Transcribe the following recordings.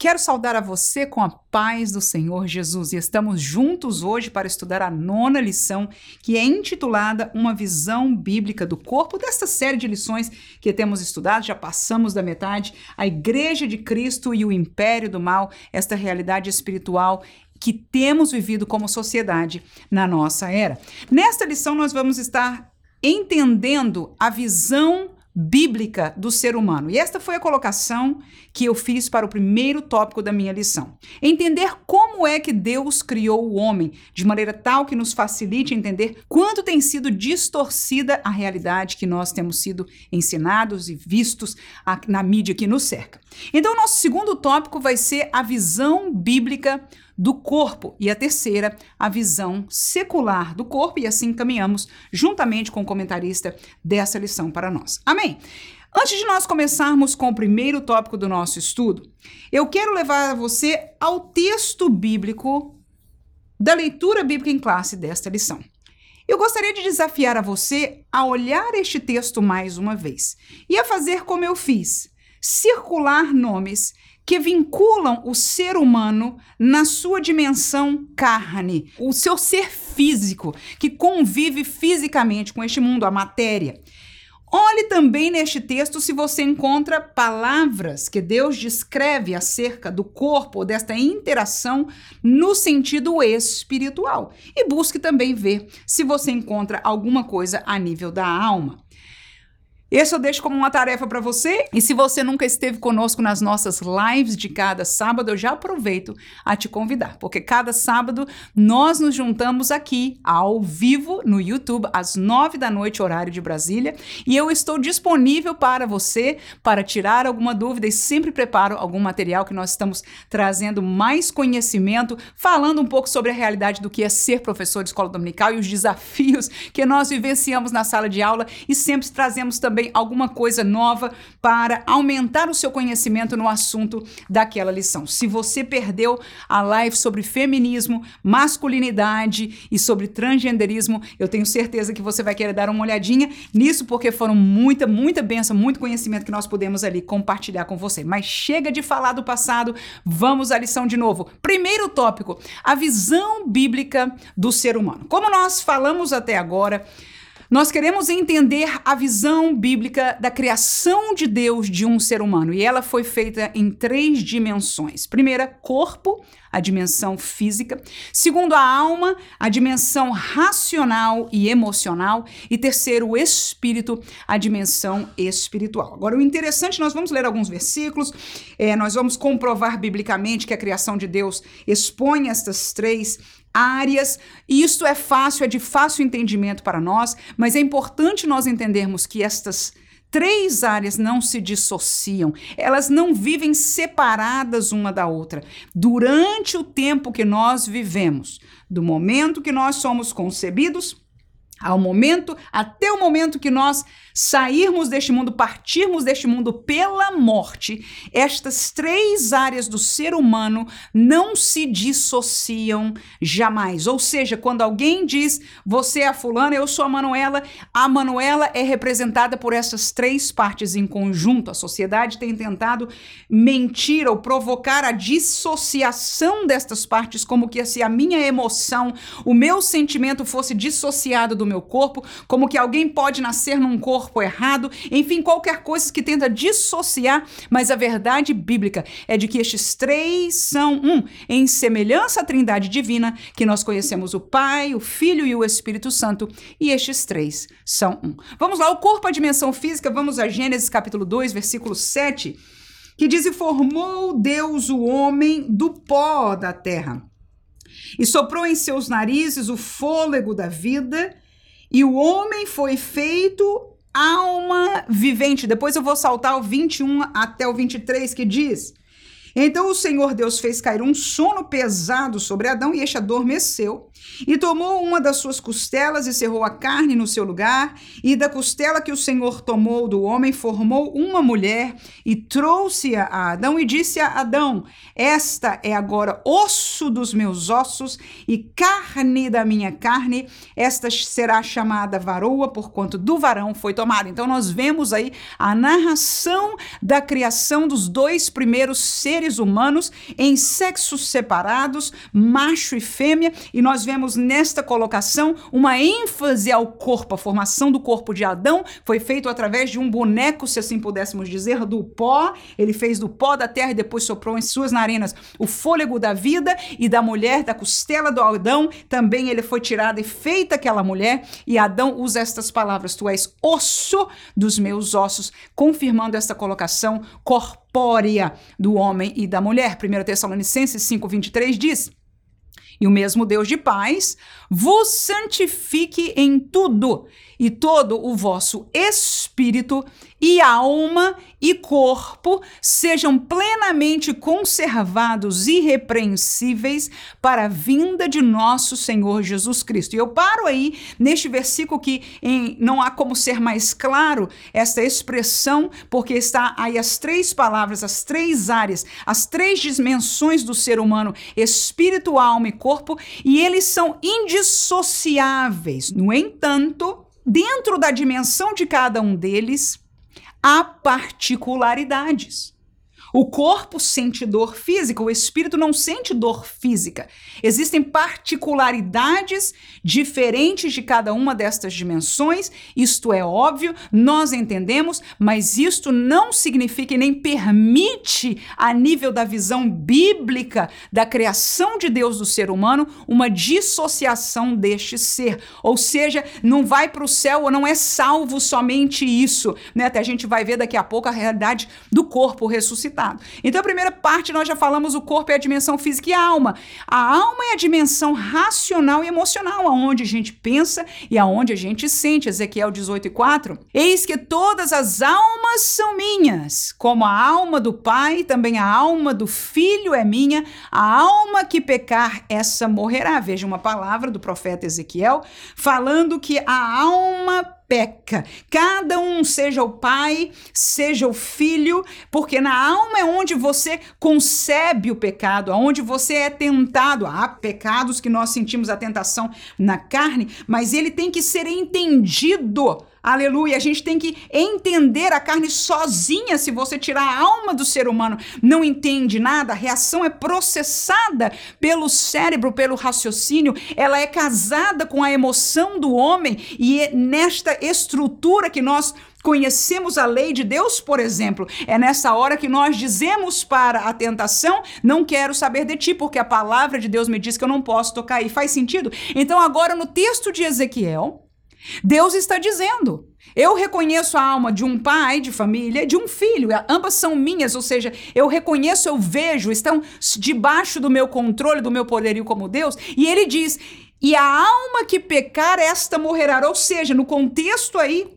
Quero saudar a você com a paz do Senhor Jesus e estamos juntos hoje para estudar a nona lição, que é intitulada Uma Visão Bíblica do Corpo, desta série de lições que temos estudado, já passamos da metade, a Igreja de Cristo e o Império do Mal, esta realidade espiritual que temos vivido como sociedade na nossa era. Nesta lição, nós vamos estar entendendo a visão bíblica do ser humano. E esta foi a colocação que eu fiz para o primeiro tópico da minha lição. Entender como é que Deus criou o homem de maneira tal que nos facilite entender quanto tem sido distorcida a realidade que nós temos sido ensinados e vistos na mídia que nos cerca. Então, nosso segundo tópico vai ser a visão bíblica do corpo e a terceira, a visão secular do corpo, e assim caminhamos juntamente com o comentarista dessa lição para nós. Amém? Antes de nós começarmos com o primeiro tópico do nosso estudo, eu quero levar você ao texto bíblico da leitura bíblica em classe desta lição. Eu gostaria de desafiar a você a olhar este texto mais uma vez e a fazer como eu fiz, circular nomes que vinculam o ser humano na sua dimensão carne, o seu ser físico, que convive fisicamente com este mundo, a matéria. Olhe também neste texto se você encontra palavras que Deus descreve acerca do corpo, desta interação no sentido espiritual. E busque também ver se você encontra alguma coisa a nível da alma. Esse eu deixo como uma tarefa para você. E se você nunca esteve conosco nas nossas lives de cada sábado, eu já aproveito a te convidar, porque cada sábado nós nos juntamos aqui ao vivo no YouTube às nove da noite, horário de Brasília, e eu estou disponível para você para tirar alguma dúvida e sempre preparo algum material que nós estamos trazendo mais conhecimento, falando um pouco sobre a realidade do que é ser professor de escola dominical e os desafios que nós vivenciamos na sala de aula e sempre trazemos também também alguma coisa nova para aumentar o seu conhecimento no assunto daquela lição. Se você perdeu a live sobre feminismo, masculinidade e sobre transgenderismo, eu tenho certeza que você vai querer dar uma olhadinha nisso, porque foram muita, muita benção, muito conhecimento que nós podemos ali compartilhar com você. Mas chega de falar do passado, vamos à lição de novo. Primeiro tópico: a visão bíblica do ser humano. Como nós falamos até agora, nós queremos entender a visão bíblica da criação de Deus de um ser humano, e ela foi feita em três dimensões. Primeira, corpo, a dimensão física. Segundo, a alma, a dimensão racional e emocional. E terceiro, o espírito, a dimensão espiritual. Agora, o interessante, nós vamos ler alguns versículos, é, nós vamos comprovar biblicamente que a criação de Deus expõe estas três áreas. E isto é fácil, é de fácil entendimento para nós, mas é importante nós entendermos que estas três áreas não se dissociam, elas não vivem separadas uma da outra. Durante o tempo que nós vivemos, do momento que nós somos concebidos ao momento, até o momento que nós sairmos deste mundo, partirmos deste mundo pela morte, estas três áreas do ser humano não se dissociam jamais. Ou seja, quando alguém diz você é a fulana, eu sou a Manuela, a Manuela é representada por essas três partes em conjunto. A sociedade tem tentado mentir ou provocar a dissociação destas partes, como que se a minha emoção, o meu sentimento fosse dissociado do meu corpo, como que alguém pode nascer num corpo errado, enfim, qualquer coisa que tenta dissociar, mas a verdade bíblica é de que estes três são um, em semelhança à Trindade divina, que nós conhecemos o Pai, o Filho e o Espírito Santo, e estes três são um. Vamos lá, o corpo, a dimensão física, vamos a Gênesis capítulo 2, versículo 7, que diz: E formou Deus o homem do pó da terra, e soprou em seus narizes o fôlego da vida, e o homem foi feito alma vivente. Depois eu vou saltar o 21 até o 23 que diz: Então o Senhor Deus fez cair um sono pesado sobre Adão e este adormeceu. E tomou uma das suas costelas e cerrou a carne no seu lugar, e da costela que o Senhor tomou do homem, formou uma mulher e trouxe-a a Adão e disse a Adão: Esta é agora osso dos meus ossos e carne da minha carne, esta será chamada varoa, porquanto do varão foi tomada. Então nós vemos aí a narração da criação dos dois primeiros seres seres humanos em sexos separados, macho e fêmea, e nós vemos nesta colocação uma ênfase ao corpo. A formação do corpo de Adão foi feito através de um boneco, se assim pudéssemos dizer, do pó. Ele fez do pó da terra e depois soprou em suas narinas o fôlego da vida e da mulher, da costela do Adão, também ele foi tirado e feita aquela mulher, e Adão usa estas palavras: Tu és osso dos meus ossos, confirmando esta colocação corpórea do homem e da mulher. 1 Tessalonicenses 5,23 diz. E o mesmo Deus de paz vos santifique em tudo, e todo o vosso espírito e alma e corpo sejam plenamente conservados irrepreensíveis para a vinda de nosso Senhor Jesus Cristo. E eu paro aí neste versículo que em, não há como ser mais claro esta expressão, porque está aí as três palavras, as três áreas, as três dimensões do ser humano, espírito, alma e corpo, e eles são indissociáveis. No entanto, dentro da dimensão de cada um deles, há particularidades. O corpo sente dor física, o espírito não sente dor física. Existem particularidades diferentes de cada uma destas dimensões, isto é óbvio, nós entendemos, mas isto não significa e nem permite, a nível da visão bíblica da criação de Deus do ser humano, uma dissociação deste ser. Ou seja, não vai para o céu ou não é salvo somente isso. Né? Até a gente vai ver daqui a pouco a realidade do corpo ressuscitado. Então, a primeira parte nós já falamos: o corpo é a dimensão física e a alma. A alma é a dimensão racional e emocional, aonde a gente pensa e aonde a gente sente. Ezequiel 18 e 4. Eis que todas as almas são minhas, como a alma do Pai, também a alma do Filho é minha. A alma que pecar, essa morrerá. Veja uma palavra do profeta Ezequiel falando que a alma peca. Cada um, seja o pai, seja o filho, porque na alma é onde você concebe o pecado, aonde você é tentado. Há pecados que nós sentimos a tentação na carne, mas ele tem que ser entendido Aleluia. A gente tem que entender a carne sozinha. Se você tirar a alma do ser humano, não entende nada, a reação é processada pelo cérebro, pelo raciocínio, ela é casada com a emoção do homem e é nesta estrutura que nós conhecemos a lei de Deus, por exemplo, é nessa hora que nós dizemos para a tentação: Não quero saber de ti, porque a palavra de Deus me diz que eu não posso tocar aí. Faz sentido? Então, agora no texto de Ezequiel. Deus está dizendo: eu reconheço a alma de um pai de família, de um filho, ambas são minhas, ou seja, eu reconheço, eu vejo, estão debaixo do meu controle, do meu poderio como Deus, e ele diz: e a alma que pecar, esta morrerá. Ou seja, no contexto aí,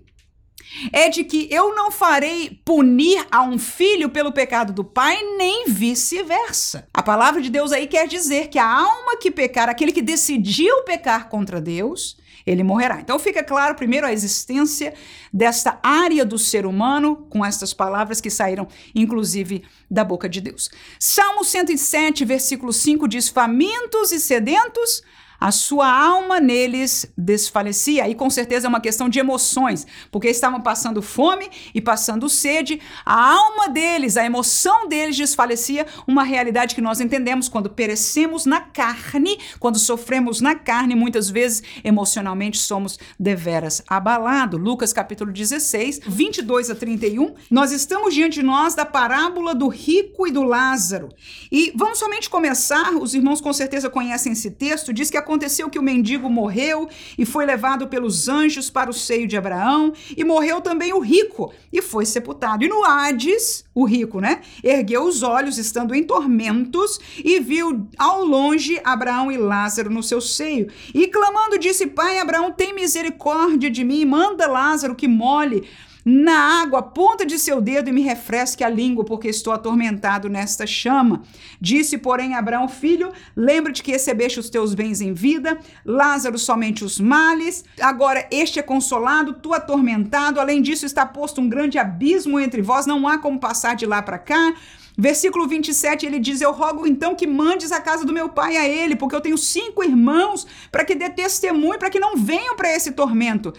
é de que eu não farei punir a um filho pelo pecado do pai, nem vice-versa. A palavra de Deus aí quer dizer que a alma que pecar, aquele que decidiu pecar contra Deus, ele morrerá. Então fica claro, primeiro, a existência desta área do ser humano, com estas palavras que saíram, inclusive, da boca de Deus. Salmo 107, versículo 5 diz: Famintos e sedentos a sua alma neles desfalecia. E com certeza é uma questão de emoções, porque estavam passando fome e passando sede. A alma deles, a emoção deles desfalecia, uma realidade que nós entendemos quando perecemos na carne, quando sofremos na carne, muitas vezes emocionalmente somos deveras abalados. Lucas capítulo 16, 22 a 31. Nós estamos diante de nós da parábola do rico e do Lázaro. E vamos somente começar, os irmãos com certeza conhecem esse texto, diz que a aconteceu que o mendigo morreu e foi levado pelos anjos para o seio de Abraão, e morreu também o rico e foi sepultado. E no Hades, o rico, né, ergueu os olhos, estando em tormentos, e viu ao longe Abraão e Lázaro no seu seio. E clamando, disse: Pai Abraão, tem misericórdia de mim, manda Lázaro que molhe na água ponta de seu dedo e me refresque a língua, porque estou atormentado nesta chama. Disse, porém, Abraão, filho, lembra-te que recebeste os teus bens em vida, Lázaro somente os males. Agora este é consolado, tu atormentado. Além disso, está posto um grande abismo entre vós, não há como passar de lá para cá. Versículo 27, ele diz: Eu rogo então que mandes a casa do meu pai a ele, porque eu tenho cinco irmãos, para que dê testemunho, para que não venham para esse tormento.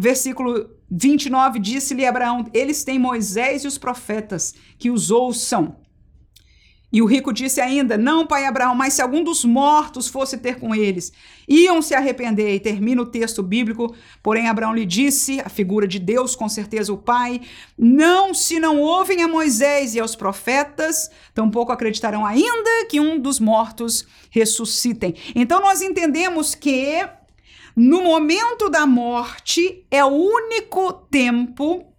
Versículo 29 disse-lhe Abraão: Eles têm Moisés e os profetas, que os ouçam. E o rico disse ainda: Não, pai Abraão, mas se algum dos mortos fosse ter com eles, iam se arrepender. E termina o texto bíblico. Porém, Abraão lhe disse, a figura de Deus, com certeza o pai: Não, se não ouvem a Moisés e aos profetas, tampouco acreditarão ainda que um dos mortos ressuscitem. Então, nós entendemos que no momento da morte é o único tempo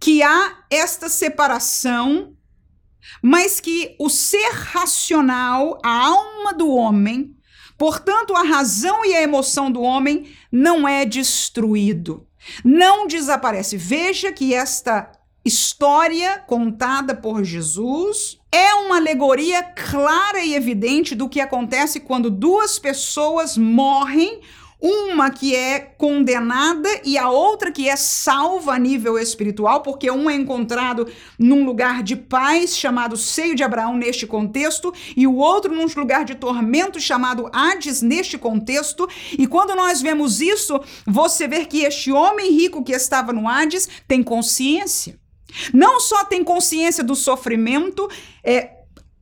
que há esta separação mas que o ser racional, a alma do homem, portanto, a razão e a emoção do homem não é destruído, não desaparece. Veja que esta história contada por Jesus é uma alegoria clara e evidente do que acontece quando duas pessoas morrem uma que é condenada e a outra que é salva a nível espiritual, porque um é encontrado num lugar de paz chamado seio de Abraão neste contexto e o outro num lugar de tormento chamado Hades neste contexto. E quando nós vemos isso, você vê que este homem rico que estava no Hades tem consciência. Não só tem consciência do sofrimento, é,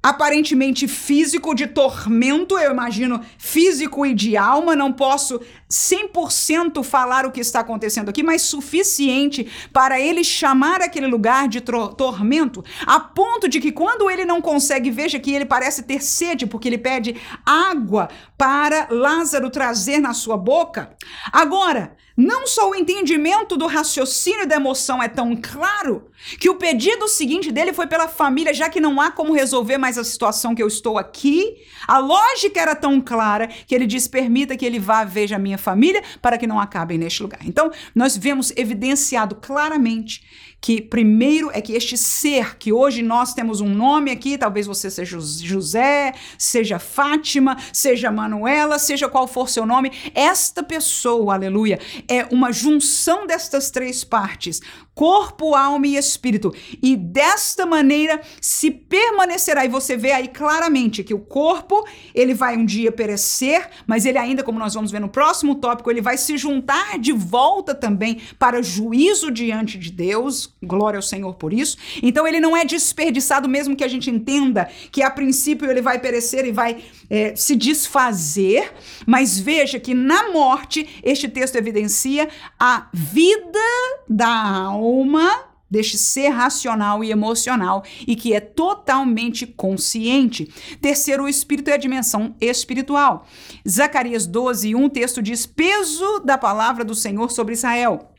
aparentemente físico de tormento, eu imagino físico e de alma, não posso 100% falar o que está acontecendo aqui, mas suficiente para ele chamar aquele lugar de tormento, a ponto de que quando ele não consegue, veja que ele parece ter sede, porque ele pede água para Lázaro trazer na sua boca. Agora, não só o entendimento do raciocínio da emoção é tão claro, que o pedido seguinte dele foi pela família, já que não há como resolver mais a situação que eu estou aqui. A lógica era tão clara que ele diz: permita que ele vá, veja a minha família, para que não acabem neste lugar. Então, nós vemos evidenciado claramente que primeiro é que este ser, que hoje nós temos um nome aqui, talvez você seja José, seja Fátima, seja Manuela, seja qual for seu nome, esta pessoa, aleluia, é uma junção destas três partes corpo, alma e espírito. E desta maneira se permanecerá. E você vê aí claramente que o corpo, ele vai um dia perecer, mas ele ainda, como nós vamos ver no próximo tópico, ele vai se juntar de volta também para juízo diante de Deus. Glória ao Senhor por isso. Então ele não é desperdiçado, mesmo que a gente entenda que a princípio ele vai perecer e vai é, se desfazer. Mas veja que na morte, este texto evidencia a vida da alma alma deste ser racional e emocional e que é totalmente consciente. Terceiro, o espírito é a dimensão espiritual. Zacarias 12, 1, texto diz: peso da palavra do Senhor sobre Israel.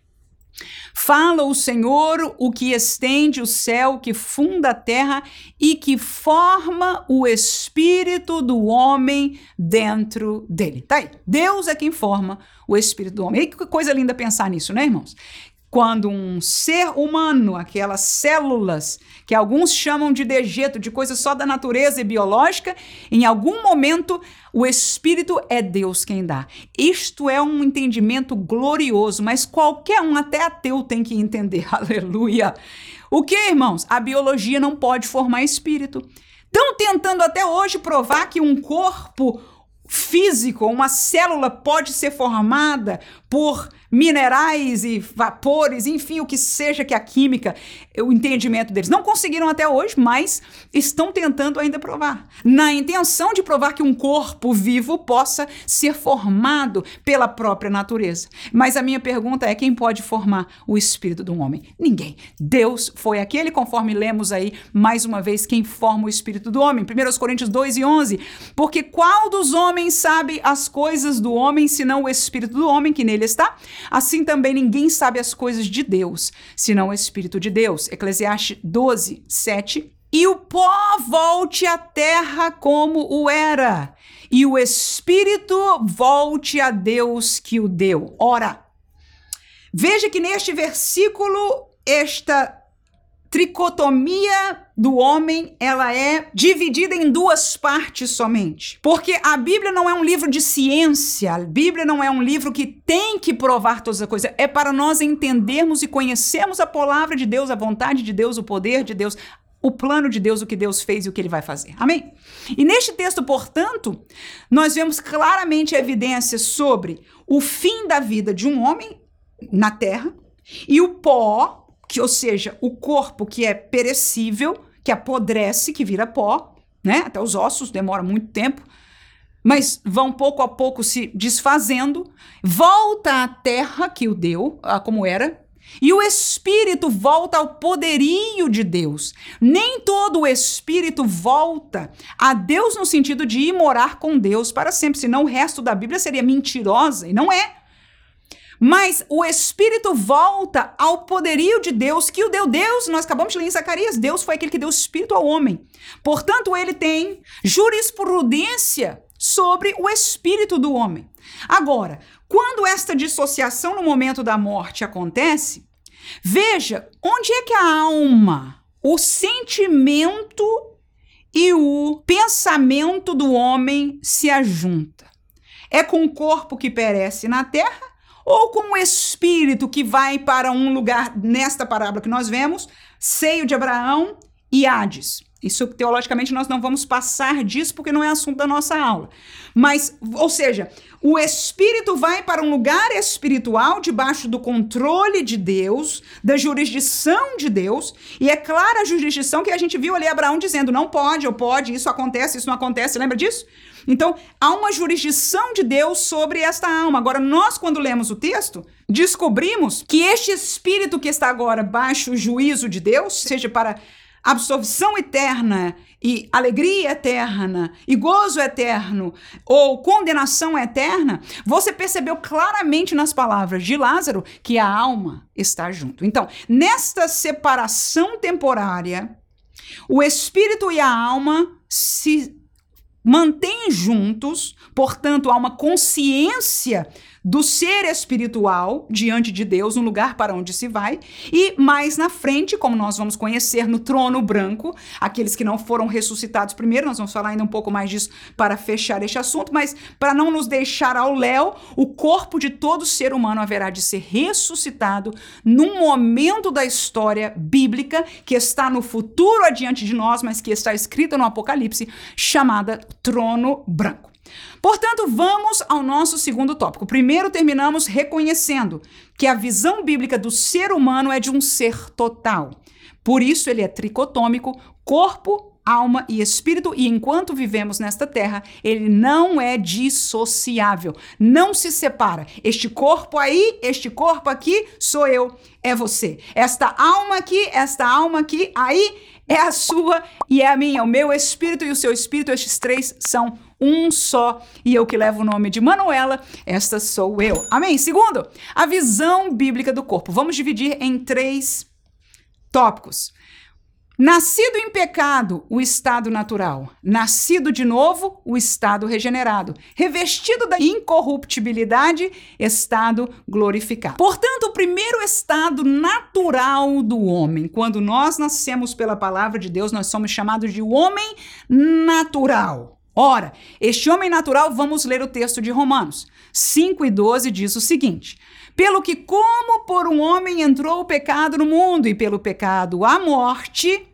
Fala o Senhor, o que estende o céu, que funda a terra e que forma o espírito do homem dentro dele. Tá aí. Deus é quem forma o espírito do homem. E que coisa linda pensar nisso, né, irmãos? Quando um ser humano, aquelas células que alguns chamam de dejeto, de coisa só da natureza e biológica, em algum momento o Espírito é Deus quem dá. Isto é um entendimento glorioso, mas qualquer um, até ateu, tem que entender. Aleluia! O que, irmãos? A biologia não pode formar espírito. Estão tentando até hoje provar que um corpo físico, uma célula pode ser formada por minerais e vapores, enfim, o que seja que a química, o entendimento deles. Não conseguiram até hoje, mas estão tentando ainda provar. Na intenção de provar que um corpo vivo possa ser formado pela própria natureza. Mas a minha pergunta é: quem pode formar o espírito de um homem? Ninguém. Deus foi aquele, conforme lemos aí mais uma vez, quem forma o espírito do homem. 1 Coríntios 2 e 11. Porque qual dos homens sabe as coisas do homem, senão o espírito do homem que nele está? Assim também ninguém sabe as coisas de Deus, senão o Espírito de Deus. Eclesiastes 12, 7. E o pó volte à terra como o era, e o Espírito volte a Deus que o deu. Ora, veja que neste versículo, esta tricotomia do homem, ela é dividida em duas partes somente. Porque a Bíblia não é um livro de ciência, a Bíblia não é um livro que tem que provar todas as coisas, é para nós entendermos e conhecermos a palavra de Deus, a vontade de Deus, o poder de Deus, o plano de Deus, o que Deus fez e o que ele vai fazer. Amém? E neste texto, portanto, nós vemos claramente a evidência sobre o fim da vida de um homem na terra e o pó que, ou seja, o corpo que é perecível, que apodrece, que vira pó, né? Até os ossos demora muito tempo, mas vão pouco a pouco se desfazendo, volta à terra que o deu, como era, e o espírito volta ao poderio de Deus. Nem todo o espírito volta a Deus no sentido de ir morar com Deus para sempre, senão o resto da Bíblia seria mentirosa, e não é. Mas o espírito volta ao poderio de Deus que o deu Deus. Nós acabamos de ler em Zacarias. Deus foi aquele que deu o espírito ao homem. Portanto, ele tem jurisprudência sobre o espírito do homem. Agora, quando esta dissociação no momento da morte acontece, veja onde é que a alma, o sentimento e o pensamento do homem se ajunta. É com o corpo que perece na terra ou com o espírito que vai para um lugar, nesta parábola que nós vemos, seio de Abraão e Hades. Isso teologicamente nós não vamos passar disso porque não é assunto da nossa aula. Mas, ou seja, o espírito vai para um lugar espiritual debaixo do controle de Deus, da jurisdição de Deus, e é clara a jurisdição que a gente viu ali Abraão dizendo: não pode, ou pode, isso acontece, isso não acontece. Lembra disso? Então, há uma jurisdição de Deus sobre esta alma. Agora, nós, quando lemos o texto, descobrimos que este espírito que está agora baixo o juízo de Deus, seja para absorção eterna e alegria eterna e gozo eterno ou condenação eterna, você percebeu claramente nas palavras de Lázaro que a alma está junto. Então, nesta separação temporária, o espírito e a alma se mantêm juntos, portanto, há uma consciência do ser espiritual diante de Deus, um lugar para onde se vai, e mais na frente, como nós vamos conhecer no trono branco, aqueles que não foram ressuscitados primeiro, nós vamos falar ainda um pouco mais disso para fechar este assunto, mas para não nos deixar ao léu, o corpo de todo ser humano haverá de ser ressuscitado num momento da história bíblica que está no futuro adiante de nós, mas que está escrita no Apocalipse, chamada trono branco. Portanto, vamos ao nosso segundo tópico. Primeiro, terminamos reconhecendo que a visão bíblica do ser humano é de um ser total. Por isso, ele é tricotômico, corpo, alma e espírito, e enquanto vivemos nesta terra, ele não é dissociável, não se separa. Este corpo aí, este corpo aqui, sou eu, é você. Esta alma aqui, esta alma aqui, aí é a sua e é a minha. O meu espírito e o seu espírito, estes três são um só, e eu que levo o nome de Manuela, esta sou eu. Amém? Segundo, a visão bíblica do corpo. Vamos dividir em três tópicos. Nascido em pecado, o estado natural. Nascido de novo, o estado regenerado. Revestido da incorruptibilidade, estado glorificado. Portanto, o primeiro estado natural do homem, quando nós nascemos pela palavra de Deus, nós somos chamados de homem natural. Ora, este homem natural, vamos ler o texto de Romanos 5 e 12, diz o seguinte: Pelo que, como por um homem entrou o pecado no mundo, e pelo pecado a morte,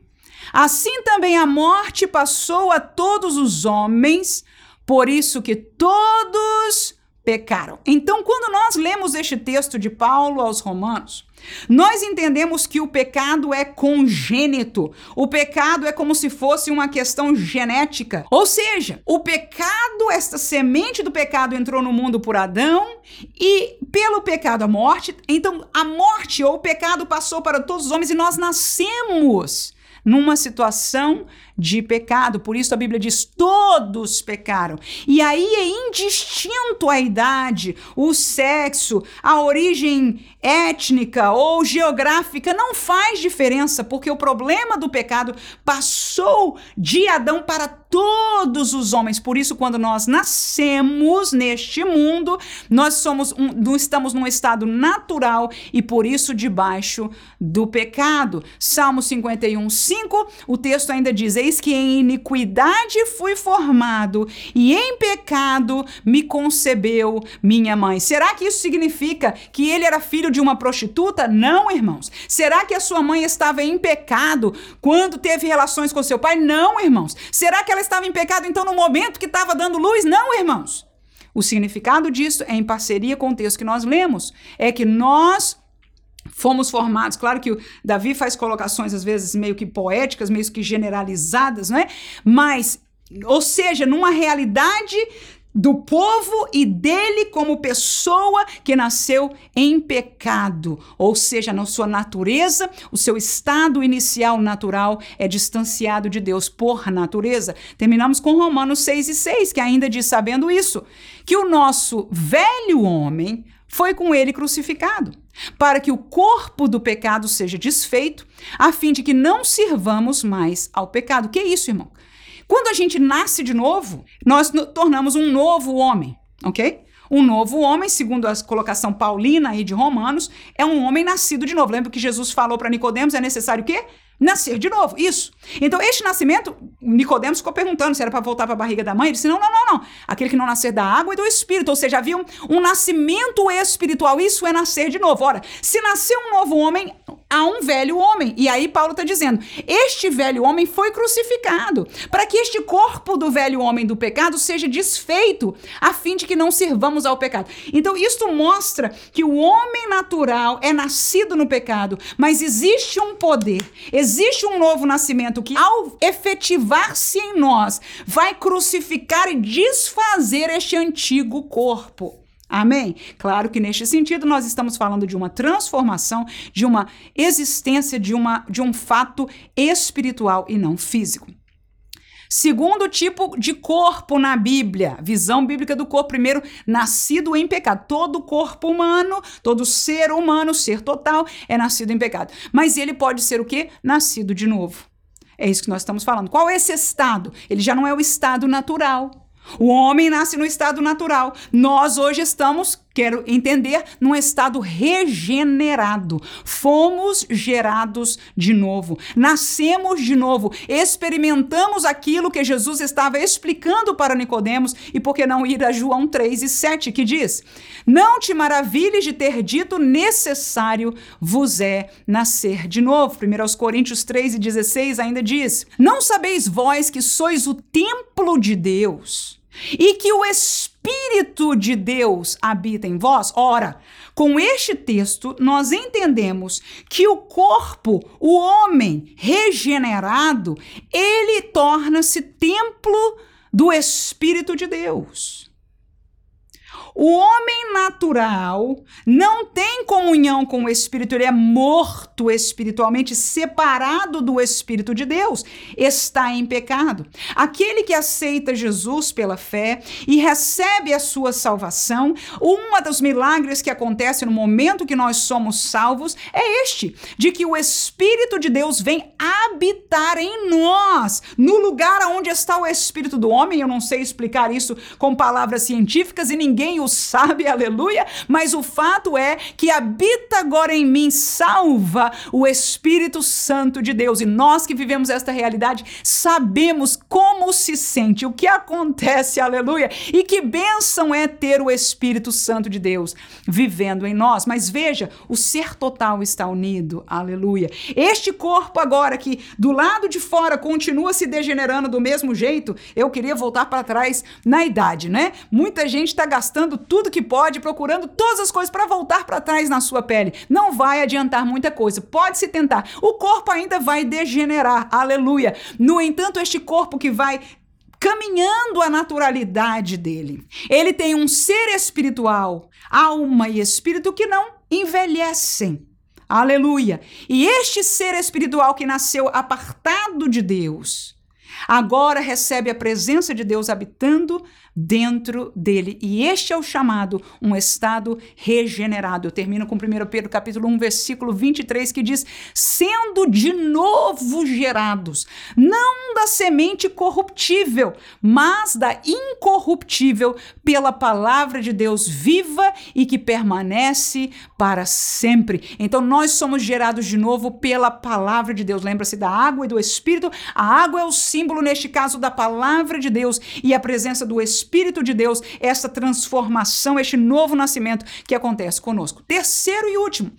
assim também a morte passou a todos os homens, por isso que todos pecaram. Então, quando nós lemos este texto de Paulo aos Romanos, nós entendemos que o pecado é congênito. O pecado é como se fosse uma questão genética. Ou seja, o pecado, esta semente do pecado entrou no mundo por Adão e pelo pecado a morte. Então, a morte ou o pecado passou para todos os homens e nós nascemos numa situação de pecado. Por isso a Bíblia diz: todos pecaram. E aí é indistinto a idade, o sexo, a origem étnica ou geográfica, não faz diferença, porque o problema do pecado passou de Adão para todos os homens. Por isso, quando nós nascemos neste mundo, nós somos um, estamos num estado natural e por isso debaixo do pecado. Salmo 51, 5, o texto ainda diz: Eis que em iniquidade fui formado e em pecado me concebeu minha mãe. Será que isso significa que ele era filho de uma prostituta? Não, irmãos. Será que a sua mãe estava em pecado quando teve relações com seu pai? Não, irmãos. Será que ela estava em pecado então no momento que estava dando luz? Não, irmãos. O significado disso é em parceria com o texto que nós lemos, é que nós fomos formados. Claro que o Davi faz colocações às vezes meio que poéticas, meio que generalizadas, não é? Mas, ou seja, numa realidade do povo e dele como pessoa que nasceu em pecado, ou seja, na sua natureza, o seu estado inicial natural é distanciado de Deus por natureza. Terminamos com Romanos 6 e 6, que ainda diz sabendo isso, que o nosso velho homem foi com ele crucificado, para que o corpo do pecado seja desfeito, a fim de que não sirvamos mais ao pecado. Que é isso, irmão? Quando a gente nasce de novo, nós tornamos um novo homem, ok? Um novo homem, segundo a colocação paulina aí de Romanos, é um homem nascido de novo. Lembra que Jesus falou para Nicodemos, é necessário o quê? Nascer de novo, isso. Então, este nascimento, Nicodemos ficou perguntando se era para voltar para a barriga da mãe. Ele disse: não, não, não, não. Aquele que não nascer da água e do espírito. Ou seja, havia um, um nascimento espiritual. Isso é nascer de novo. Ora, se nascer um novo homem, há um velho homem. E aí Paulo está dizendo: este velho homem foi crucificado para que este corpo do velho homem do pecado seja desfeito, a fim de que não sirvamos ao pecado. Então, isto mostra que o homem natural é nascido no pecado, mas existe um poder, existe um novo nascimento que, ao efetivar-se em nós, vai crucificar e desfazer este antigo corpo. Amém? Claro que neste sentido nós estamos falando de uma transformação, de uma existência, de, uma, de um fato espiritual e não físico. Segundo tipo de corpo na Bíblia, visão bíblica do corpo, primeiro, nascido em pecado. Todo corpo humano, todo ser humano, ser total, é nascido em pecado. Mas ele pode ser o quê? Nascido de novo. É isso que nós estamos falando. Qual é esse estado? Ele já não é o estado natural. O homem nasce no estado natural. Nós hoje estamos quero entender, num estado regenerado. Fomos gerados de novo, nascemos de novo, experimentamos aquilo que Jesus estava explicando para Nicodemos e por que não ir a João 3 e 7 que diz: Não te maravilhes de ter dito necessário vos é nascer de novo. 1 Coríntios 3 e 16 ainda diz: Não sabeis vós que sois o templo de Deus e que o Espírito de Deus habita em vós? Ora, com este texto, nós entendemos que o corpo, o homem regenerado, ele torna-se templo do Espírito de Deus. O homem natural não tem comunhão com o Espírito, ele é morto espiritualmente, separado do Espírito de Deus, está em pecado. Aquele que aceita Jesus pela fé e recebe a sua salvação, uma dos milagres que acontece no momento que nós somos salvos é este, de que o Espírito de Deus vem habitar em nós, no lugar onde está o Espírito do homem. Eu não sei explicar isso com palavras científicas e ninguém o sabe, aleluia, mas o fato é que habita agora em mim, salva o Espírito Santo de Deus. E nós que vivemos esta realidade sabemos como se sente, o que acontece, aleluia, e que bênção é ter o Espírito Santo de Deus vivendo em nós. Mas veja, o ser total está unido, aleluia. Este corpo agora que do lado de fora continua se degenerando do mesmo jeito, eu queria voltar para trás na idade, né? Muita gente está gastando tudo que pode, procurando todas as coisas para voltar para trás na sua pele. Não vai adiantar muita coisa. Pode se tentar. O corpo ainda vai degenerar. Aleluia. No entanto, este corpo que vai caminhando a naturalidade dele. Ele tem um ser espiritual, alma e espírito que não envelhecem. Aleluia. E este ser espiritual que nasceu apartado de Deus, agora recebe a presença de Deus habitando dentro dele. E este é o chamado um estado regenerado. Eu termino com 1 Pedro capítulo 1, versículo 23, que diz: "Sendo de novo gerados, não da semente corruptível, mas da incorruptível, pela palavra de Deus viva e que permanece para sempre." Então nós somos gerados de novo pela palavra de Deus. Lembra-se da água e do espírito? A água é o símbolo neste caso da palavra de Deus e a presença do espírito Espírito de Deus, essa transformação, este novo nascimento que acontece conosco. Terceiro e último,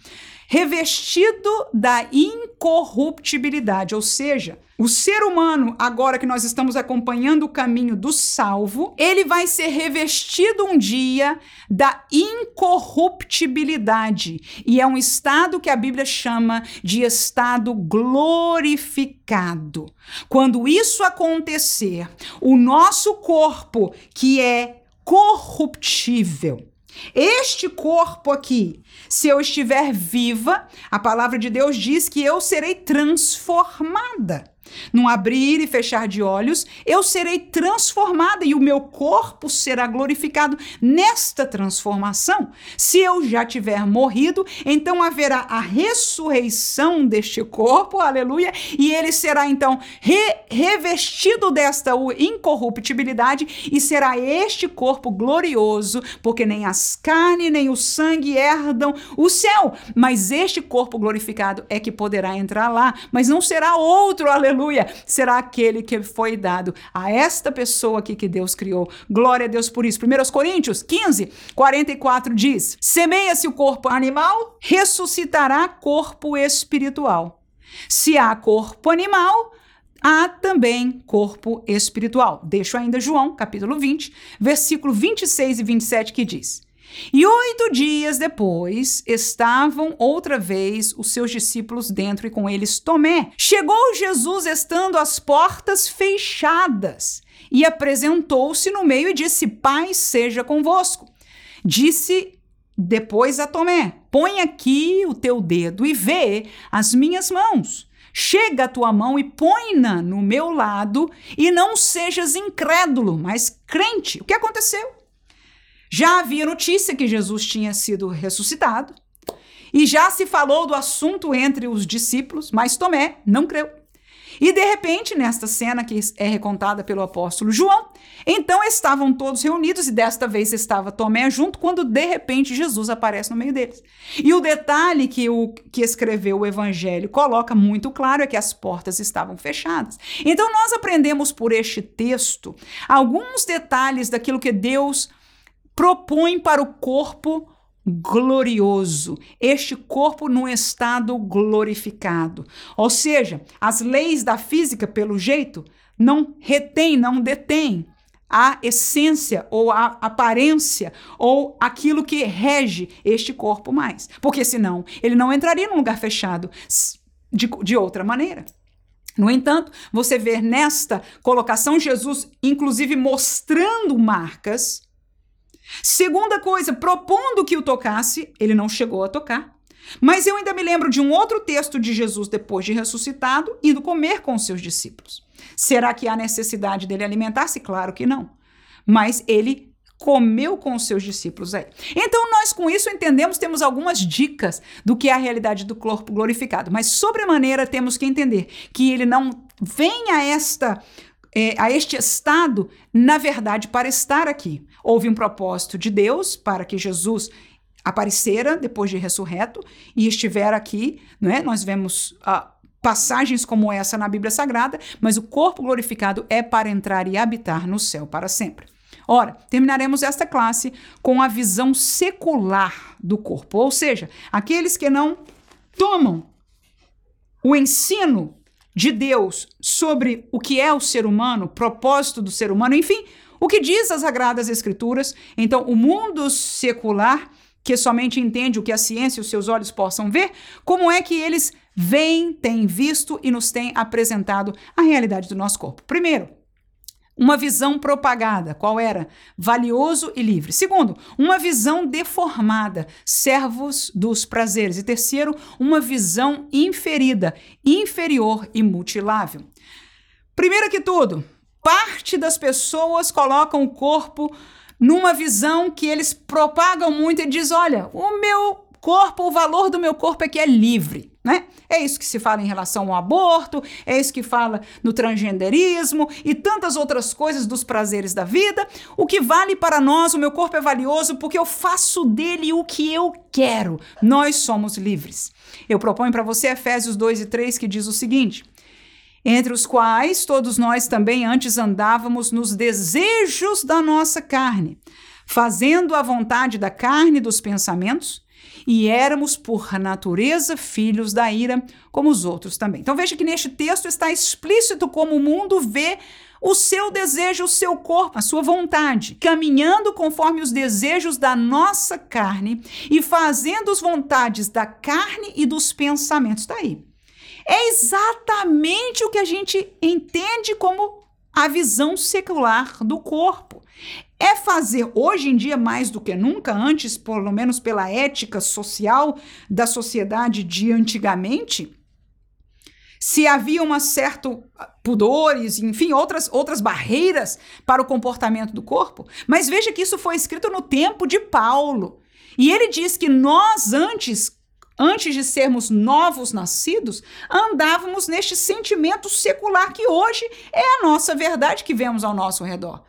revestido da incorruptibilidade, ou seja, o ser humano, agora que nós estamos acompanhando o caminho do salvo, ele vai ser revestido um dia da incorruptibilidade. E é um estado que a Bíblia chama de estado glorificado. Quando isso acontecer, o nosso corpo, que é corruptível, este corpo aqui, se eu estiver viva, a palavra de Deus diz que eu serei transformada. Num abrir e fechar de olhos, eu serei transformada e o meu corpo será glorificado nesta transformação. Se eu já tiver morrido, então haverá a ressurreição deste corpo, aleluia, e ele será então re revestido desta incorruptibilidade e será este corpo glorioso, porque nem as carnes nem o sangue herdam o céu, mas este corpo glorificado é que poderá entrar lá, mas não será outro, aleluia aleluia, será aquele que foi dado a esta pessoa aqui que Deus criou. Glória a Deus por isso. 1 Coríntios 15, 44 diz: Semeia-se o corpo animal, ressuscitará corpo espiritual. Se há corpo animal, há também corpo espiritual. Deixo ainda João, capítulo 20, versículo 26 e 27, que diz: e oito dias depois estavam outra vez os seus discípulos dentro e com eles Tomé. Chegou Jesus estando as portas fechadas e apresentou-se no meio e disse: Pai seja convosco. Disse depois a Tomé: Põe aqui o teu dedo e vê as minhas mãos. Chega a tua mão e põe-na no meu lado, e não sejas incrédulo, mas crente. O que aconteceu? Já havia notícia que Jesus tinha sido ressuscitado e já se falou do assunto entre os discípulos, mas Tomé não creu. E de repente, nesta cena que é recontada pelo apóstolo João, então estavam todos reunidos e desta vez estava Tomé junto, quando de repente Jesus aparece no meio deles. E o detalhe que o que escreveu o evangelho coloca muito claro é que as portas estavam fechadas. Então nós aprendemos por este texto alguns detalhes daquilo que Deus propõe para o corpo glorioso, este corpo num estado glorificado. Ou seja, as leis da física, pelo jeito, não retém, não detém a essência ou a aparência ou aquilo que rege este corpo mais. Porque senão ele não entraria num lugar fechado de, de outra maneira. No entanto, você vê nesta colocação Jesus, inclusive, mostrando marcas Segunda coisa, propondo que o tocasse, ele não chegou a tocar. Mas eu ainda me lembro de um outro texto de Jesus depois de ressuscitado, indo comer com os seus discípulos. Será que há necessidade dele alimentar-se? Claro que não. Mas ele comeu com os seus discípulos aí. Então, nós com isso entendemos, temos algumas dicas do que é a realidade do corpo glorificado. Mas, sobremaneira, temos que entender que ele não vem a esta é, a este estado, na verdade, para estar aqui. Houve um propósito de Deus para que Jesus aparecera depois de ressurreto e estiver aqui, não é? Nós vemos ah, passagens como essa na Bíblia Sagrada, mas o corpo glorificado é para entrar e habitar no céu para sempre. Ora, terminaremos esta classe com a visão secular do corpo, ou seja, aqueles que não tomam o ensino de Deus sobre o que é o ser humano, propósito do ser humano, enfim, o que diz as Sagradas Escrituras. Então, o mundo secular, que somente entende o que a ciência e os seus olhos possam ver, como é que eles veem, têm visto e nos têm apresentado a realidade do nosso corpo? Primeiro, uma visão propagada, qual era? Valioso e livre. Segundo, uma visão deformada, servos dos prazeres. E terceiro, uma visão inferida, inferior e mutilável. Primeiro que tudo, parte das pessoas colocam o corpo numa visão que eles propagam muito e diz: olha, o meu corpo, o valor do meu corpo é que é livre, né? É isso que se fala em relação ao aborto, é isso que fala no transgenderismo e tantas outras coisas dos prazeres da vida. O que vale para nós, o meu corpo é valioso porque eu faço dele o que eu quero. Nós somos livres. Eu proponho para você Efésios 2 e 3 que diz o seguinte: entre os quais todos nós também antes andávamos nos desejos da nossa carne, fazendo a vontade da carne e dos pensamentos e éramos por natureza filhos da ira, como os outros também. Então veja que neste texto está explícito como o mundo vê o seu desejo, o seu corpo, a sua vontade, caminhando conforme os desejos da nossa carne e fazendo as vontades da carne e dos pensamentos. Está aí. É exatamente o que a gente entende como a visão secular do corpo. É fazer hoje em dia mais do que nunca antes, pelo menos pela ética social da sociedade de antigamente, se havia uma certo pudores, enfim, outras outras barreiras para o comportamento do corpo. Mas veja que isso foi escrito no tempo de Paulo. E ele diz que nós antes antes de sermos novos nascidos, andávamos neste sentimento secular que hoje é a nossa verdade que vemos ao nosso redor.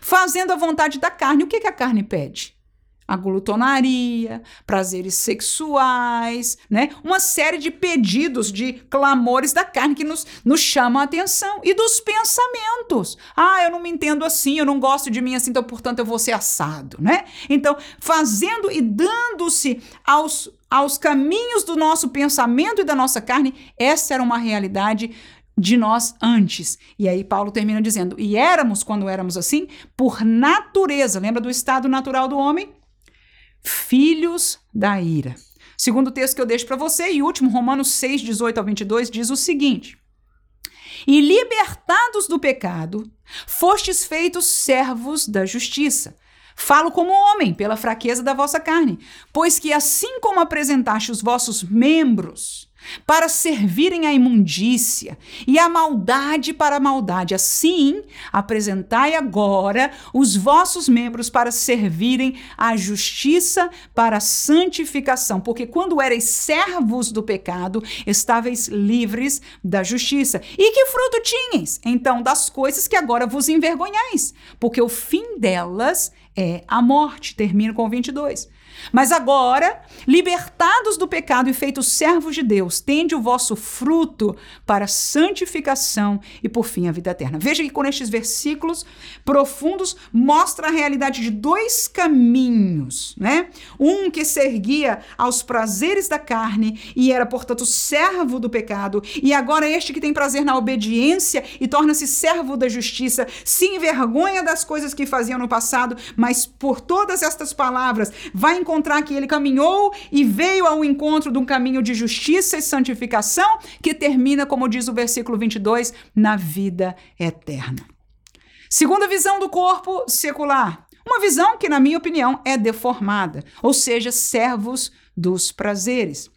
Fazendo a vontade da carne. O que, que a carne pede? a glutonaria, prazeres sexuais, né? Uma série de pedidos, de clamores da carne que nos, nos chamam a atenção e dos pensamentos. Ah, eu não me entendo assim, eu não gosto de mim assim, então, portanto, eu vou ser assado, né? Então, fazendo e dando-se aos, aos caminhos do nosso pensamento e da nossa carne, essa era uma realidade de nós antes. E aí Paulo termina dizendo: "E éramos quando éramos assim, por natureza". Lembra do estado natural do homem? filhos da ira. Segundo texto que eu deixo para você, e último, Romanos 6, 18 ao 22, diz o seguinte: E libertados do pecado, fostes feitos servos da justiça. Falo como homem, pela fraqueza da vossa carne, pois que assim como apresentaste os vossos membros para servirem à imundícia e à maldade para a maldade. Assim, apresentai agora os vossos membros para servirem à justiça para a santificação, porque quando erais servos do pecado, estáveis livres da justiça. E que fruto tinhais? Então, das coisas que agora vos envergonhais, porque o fim delas é a morte. Termino com 22. Mas agora, libertados do pecado e feitos servos de Deus, tende o vosso fruto para santificação e por fim a vida eterna. Veja que com estes versículos profundos mostra a realidade de dois caminhos, né? Um que seguia aos prazeres da carne e era, portanto, servo do pecado, e agora este que tem prazer na obediência e torna-se servo da justiça, se envergonha das coisas que faziam no passado, mas por todas estas palavras vai encontrar que ele caminhou e veio ao encontro de um caminho de justiça e santificação que termina, como diz o versículo 22, na vida eterna. Segunda visão do corpo secular. Uma visão que, na minha opinião, é deformada, ou seja, servos dos prazeres.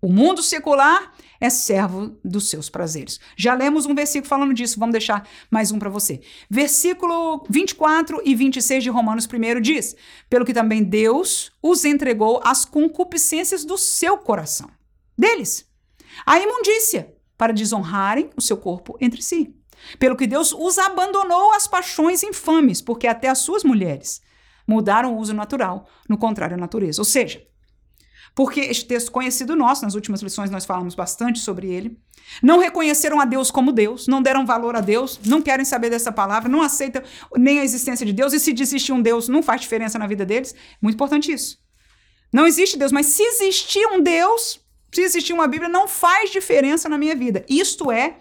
O mundo secular é servo dos seus prazeres. Já lemos um versículo falando disso, vamos deixar mais um para você. Versículo 24 e 26 de Romanos 1 diz: Pelo que também Deus os entregou às concupiscências do seu coração, deles, a imundícia, para desonrarem o seu corpo entre si. Pelo que Deus os abandonou às paixões infames, porque até as suas mulheres mudaram o uso natural, no contrário à natureza. Ou seja, porque este texto conhecido nosso, nas últimas lições nós falamos bastante sobre ele, não reconheceram a Deus como Deus, não deram valor a Deus, não querem saber dessa palavra, não aceitam nem a existência de Deus, e se desistir um Deus não faz diferença na vida deles. Muito importante isso. Não existe Deus, mas se existir um Deus, se existir uma Bíblia, não faz diferença na minha vida. Isto é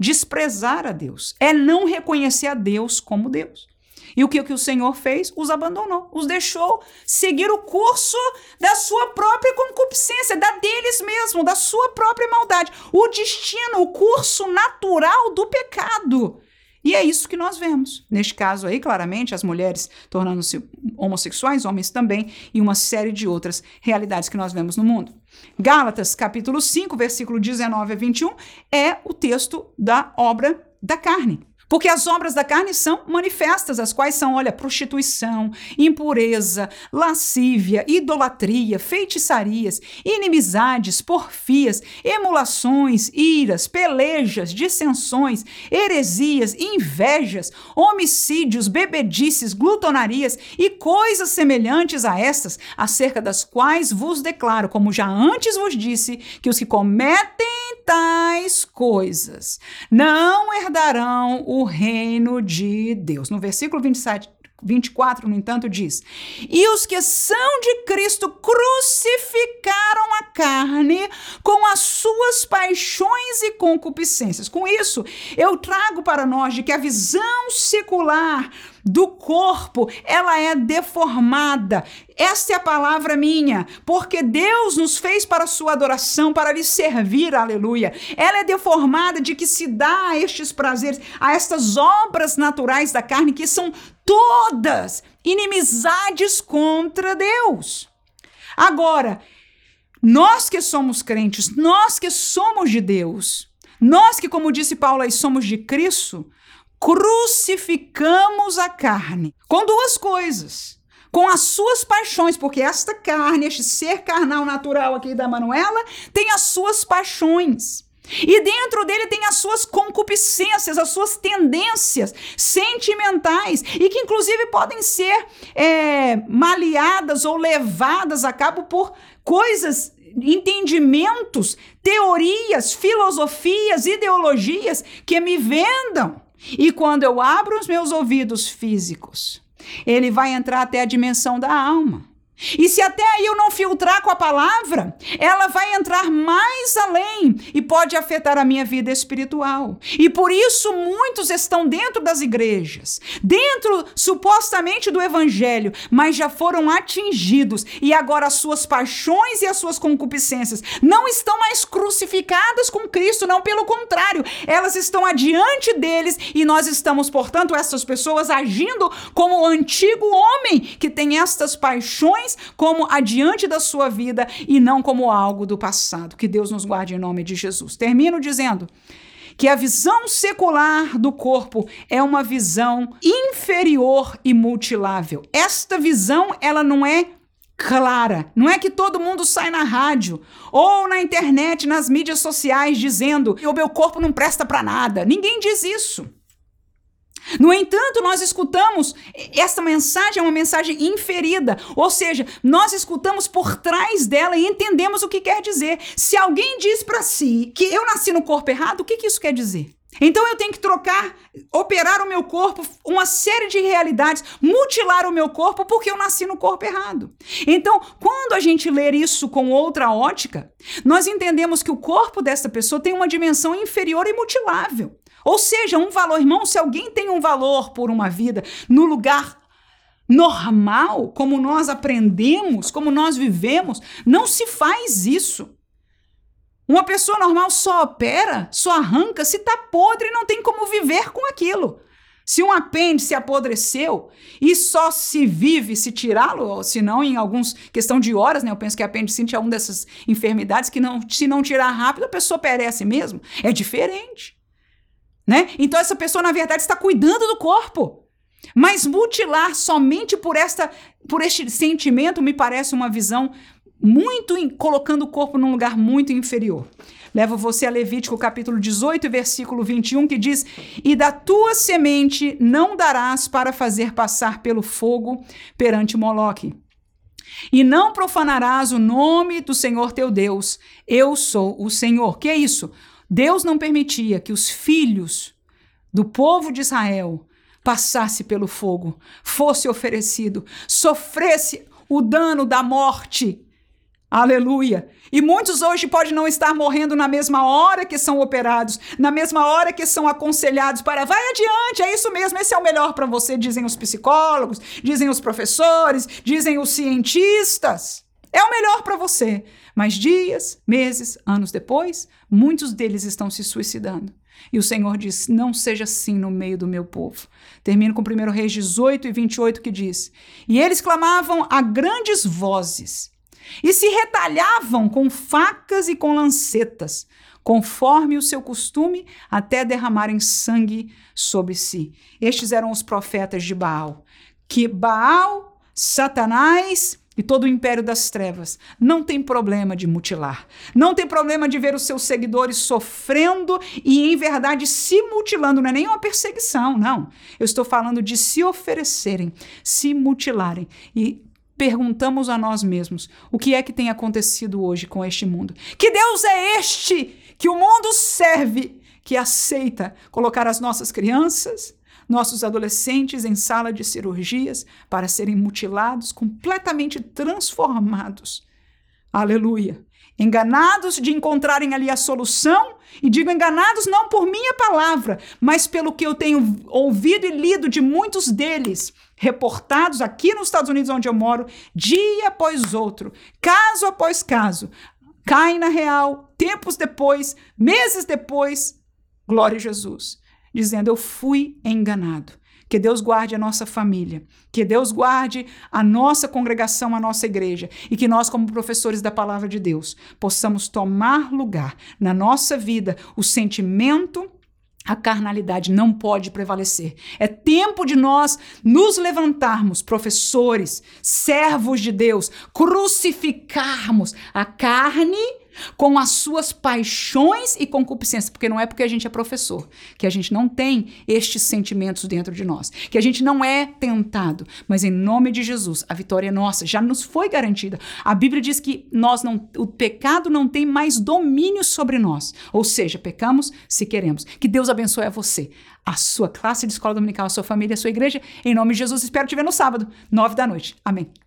desprezar a Deus, é não reconhecer a Deus como Deus. E o que, que o Senhor fez? Os abandonou, os deixou seguir o curso da sua própria concupiscência, da deles mesmo, da sua própria maldade. O destino, o curso natural do pecado. E é isso que nós vemos. Neste caso aí, claramente, as mulheres tornando-se homossexuais, homens também, e uma série de outras realidades que nós vemos no mundo. Gálatas, capítulo 5, versículo 19 a 21, é o texto da obra da carne. Porque as obras da carne são manifestas, as quais são, olha, prostituição, impureza, lascívia, idolatria, feitiçarias, inimizades, porfias, emulações, iras, pelejas, dissensões, heresias, invejas, homicídios, bebedices, glutonarias e coisas semelhantes a estas, acerca das quais vos declaro, como já antes vos disse, que os que cometem tais coisas não herdarão o reino de Deus. No versículo 27, 24, no entanto, diz: E os que são de Cristo crucificaram a carne com as suas paixões e concupiscências. Com isso, eu trago para nós de que a visão secular do corpo, ela é deformada. Esta é a palavra minha, porque Deus nos fez para sua adoração, para lhe servir, aleluia. Ela é deformada de que se dá a estes prazeres, a estas obras naturais da carne, que são todas inimizades contra Deus. Agora, nós que somos crentes, nós que somos de Deus, nós que, como disse Paulo somos de Cristo, crucificamos a carne com duas coisas. Com as suas paixões, porque esta carne, este ser carnal natural aqui da Manuela, tem as suas paixões. E dentro dele tem as suas concupiscências, as suas tendências sentimentais, e que inclusive podem ser é, maleadas ou levadas a cabo por coisas, entendimentos, teorias, filosofias, ideologias que me vendam. E quando eu abro os meus ouvidos físicos, ele vai entrar até a dimensão da alma. E se até aí eu não filtrar com a palavra, ela vai entrar mais além e pode afetar a minha vida espiritual. E por isso muitos estão dentro das igrejas, dentro supostamente do evangelho, mas já foram atingidos e agora as suas paixões e as suas concupiscências não estão mais crucificadas com Cristo, não, pelo contrário, elas estão adiante deles e nós estamos, portanto, essas pessoas agindo como o antigo homem que tem estas paixões como adiante da sua vida e não como algo do passado. Que Deus nos guarde em nome de Jesus. Termino dizendo que a visão secular do corpo é uma visão inferior e mutilável. Esta visão, ela não é clara. Não é que todo mundo sai na rádio ou na internet, nas mídias sociais dizendo o meu corpo não presta para nada. Ninguém diz isso. No entanto, nós escutamos essa mensagem é uma mensagem inferida, ou seja, nós escutamos por trás dela e entendemos o que quer dizer. Se alguém diz para si que eu nasci no corpo errado, o que, que isso quer dizer? Então eu tenho que trocar, operar o meu corpo, uma série de realidades, mutilar o meu corpo porque eu nasci no corpo errado. Então, quando a gente ler isso com outra ótica, nós entendemos que o corpo dessa pessoa tem uma dimensão inferior e mutilável. Ou seja, um valor, irmão, se alguém tem um valor por uma vida no lugar normal, como nós aprendemos, como nós vivemos, não se faz isso. Uma pessoa normal só opera, só arranca se está podre e não tem como viver com aquilo. Se um apêndice apodreceu e só se vive se tirá-lo, se não em alguns questão de horas, né? Eu penso que apendicite é uma dessas enfermidades que não, se não tirar rápido a pessoa perece mesmo. É diferente né? Então essa pessoa na verdade está cuidando do corpo. Mas mutilar somente por esta por este sentimento me parece uma visão muito in, colocando o corpo num lugar muito inferior. Levo você a Levítico capítulo 18, versículo 21, que diz: "E da tua semente não darás para fazer passar pelo fogo perante Moloque. E não profanarás o nome do Senhor teu Deus. Eu sou o Senhor." Que é isso? Deus não permitia que os filhos do povo de Israel passasse pelo fogo, fosse oferecido, sofresse o dano da morte. Aleluia! E muitos hoje podem não estar morrendo na mesma hora que são operados, na mesma hora que são aconselhados para vai adiante, é isso mesmo, esse é o melhor para você, dizem os psicólogos, dizem os professores, dizem os cientistas. É o melhor para você. Mas dias, meses, anos depois, muitos deles estão se suicidando. E o Senhor diz: Não seja assim no meio do meu povo. Termino com 1 Reis 18 e 28 que diz: E eles clamavam a grandes vozes e se retalhavam com facas e com lancetas, conforme o seu costume, até derramarem sangue sobre si. Estes eram os profetas de Baal. Que Baal, Satanás e todo o império das trevas não tem problema de mutilar, não tem problema de ver os seus seguidores sofrendo e, em verdade, se mutilando. Não é nem uma perseguição, não. Eu estou falando de se oferecerem, se mutilarem. E perguntamos a nós mesmos: o que é que tem acontecido hoje com este mundo? Que Deus é este que o mundo serve, que aceita colocar as nossas crianças, nossos adolescentes em sala de cirurgias para serem mutilados, completamente transformados. Aleluia. Enganados de encontrarem ali a solução, e digo enganados não por minha palavra, mas pelo que eu tenho ouvido e lido de muitos deles, reportados aqui nos Estados Unidos, onde eu moro, dia após outro, caso após caso, caem na real, tempos depois, meses depois, glória a Jesus, dizendo: Eu fui enganado. Que Deus guarde a nossa família, que Deus guarde a nossa congregação, a nossa igreja, e que nós, como professores da palavra de Deus, possamos tomar lugar na nossa vida o sentimento a carnalidade não pode prevalecer. É tempo de nós nos levantarmos, professores, servos de Deus, crucificarmos a carne com as suas paixões e concupiscências, porque não é porque a gente é professor que a gente não tem estes sentimentos dentro de nós, que a gente não é tentado, mas em nome de Jesus, a vitória é nossa, já nos foi garantida. A Bíblia diz que nós não, o pecado não tem mais domínio sobre nós, ou seja, pecamos se queremos. Que Deus abençoe a você, a sua classe de escola dominical, a sua família, a sua igreja. Em nome de Jesus, espero te ver no sábado, nove da noite. Amém.